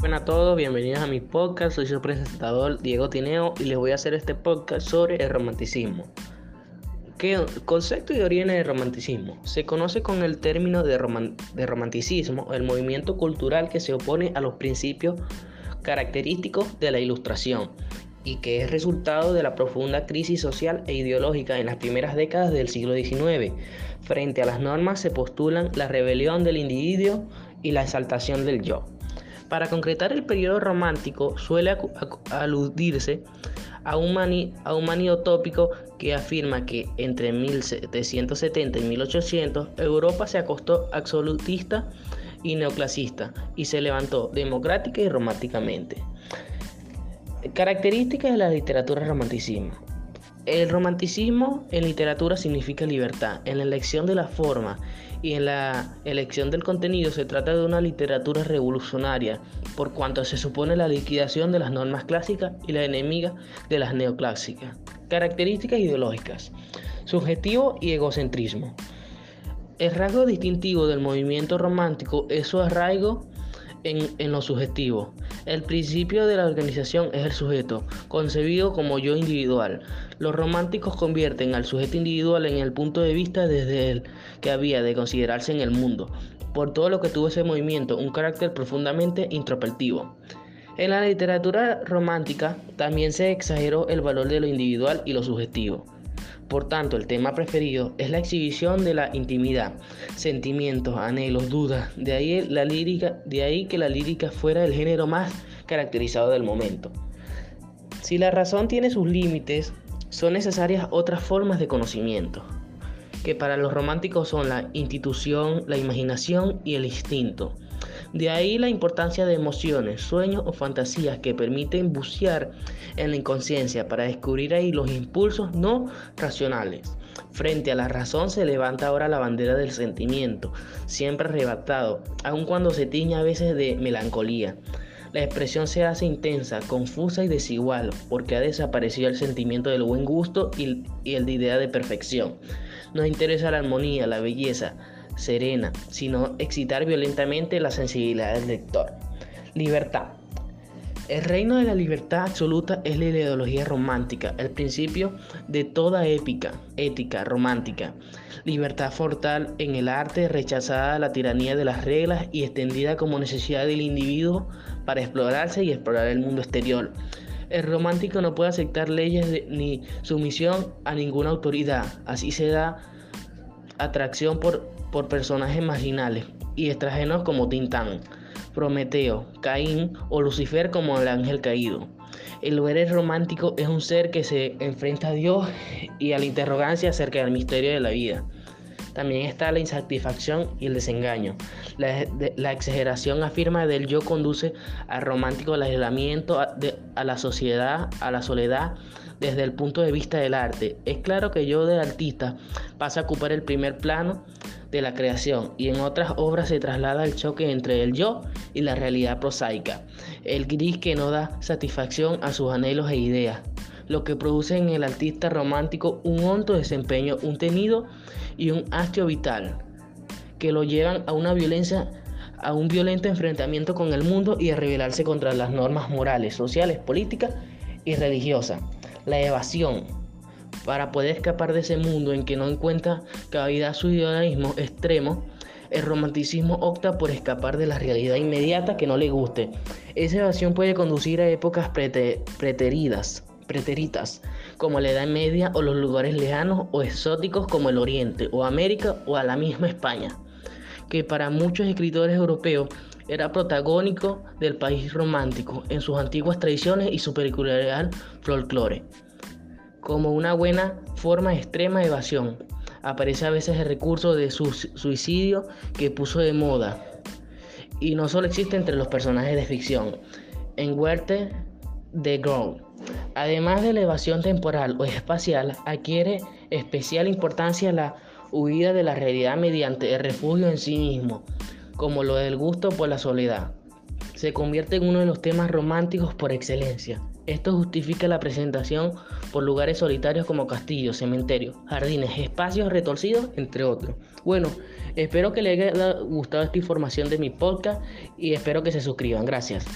Buenas a todos, bienvenidos a mi podcast. Soy su presentador Diego Tineo y les voy a hacer este podcast sobre el romanticismo. ¿Qué concepto y origen del romanticismo? Se conoce con el término de, de romanticismo el movimiento cultural que se opone a los principios característicos de la ilustración y que es resultado de la profunda crisis social e ideológica en las primeras décadas del siglo XIX. Frente a las normas se postulan la rebelión del individuo y la exaltación del yo. Para concretar el periodo romántico suele aludirse a un, mani, a un que afirma que entre 1770 y 1800 Europa se acostó absolutista y neoclasista y se levantó democrática y románticamente. Características de la literatura romanticismo. El romanticismo en literatura significa libertad. En la elección de la forma y en la elección del contenido se trata de una literatura revolucionaria, por cuanto se supone la liquidación de las normas clásicas y la enemiga de las neoclásicas. Características ideológicas. Subjetivo y egocentrismo. El rasgo distintivo del movimiento romántico es su arraigo en, lo subjetivo. El principio de la organización es el sujeto, concebido como yo individual. Los románticos convierten al sujeto individual en el punto de vista desde el que había de considerarse en el mundo, por todo lo que tuvo ese movimiento, un carácter profundamente introspectivo. En la literatura romántica también se exageró el valor de lo individual y lo subjetivo. Por tanto, el tema preferido es la exhibición de la intimidad, sentimientos, anhelos, dudas. De ahí, la lírica, de ahí que la lírica fuera el género más caracterizado del momento. Si la razón tiene sus límites, son necesarias otras formas de conocimiento, que para los románticos son la institución, la imaginación y el instinto. De ahí la importancia de emociones, sueños o fantasías que permiten bucear en la inconsciencia para descubrir ahí los impulsos no racionales. Frente a la razón se levanta ahora la bandera del sentimiento, siempre arrebatado, aun cuando se tiñe a veces de melancolía. La expresión se hace intensa, confusa y desigual, porque ha desaparecido el sentimiento del buen gusto y, el de idea de perfección. Nos interesa la armonía, la belleza, serena, sino excitar violentamente la sensibilidad del lector. Libertad. El reino de la libertad absoluta es la ideología romántica, el principio de toda épica, ética romántica. Libertad fortal en el arte, rechazada la tiranía de las reglas y extendida como necesidad del individuo para explorarse y explorar el mundo exterior. El romántico no puede aceptar leyes ni sumisión a ninguna autoridad. Así se da atracción por por personajes marginales y extranjeros como Tintán, Prometeo, Caín o Lucifer como el ángel caído. El héroe romántico es un ser que se enfrenta a Dios y a la interrogancia acerca del misterio de la vida. También está la insatisfacción y el desengaño. La, exageración afirma del yo conduce al romántico aislamiento, a la sociedad, a la soledad, desde el punto de vista del arte. Es claro que yo de artista pasa a ocupar el primer plano de la creación y en otras obras se traslada el choque entre el yo y la realidad prosaica, el gris que no da satisfacción a sus anhelos e ideas, lo que produce en el artista romántico un hondo desempeño, un tenido y un hastio vital, que lo llevan a una violencia a un violento enfrentamiento con el mundo y a rebelarse contra las normas morales, sociales, políticas y religiosas. La evasión, para poder escapar de ese mundo en que no encuentra cabida su idealismo extremo, el romanticismo opta por escapar de la realidad inmediata que no le guste. Esa evasión puede conducir a épocas preteridas, preteritas, como la Edad Media o los lugares lejanos o exóticos como el Oriente o América o a la misma España, que para muchos escritores europeos era protagónico del país romántico en sus antiguas tradiciones y su peculiar folclore como una buena forma de extrema evasión. Aparece a veces el recurso de su suicidio que puso de moda. Y no solo existe entre los personajes de ficción. En Huerte de Ground. Además de la evasión temporal o espacial, adquiere especial importancia la huida de la realidad mediante el refugio en sí mismo, como lo del gusto por la soledad. Se convierte en uno de los temas románticos por excelencia. Esto justifica la presentación por lugares solitarios como castillos, cementerios, jardines, espacios retorcidos, entre otros. Bueno, espero que les haya gustado esta información de mi podcast y espero que se suscriban. Gracias.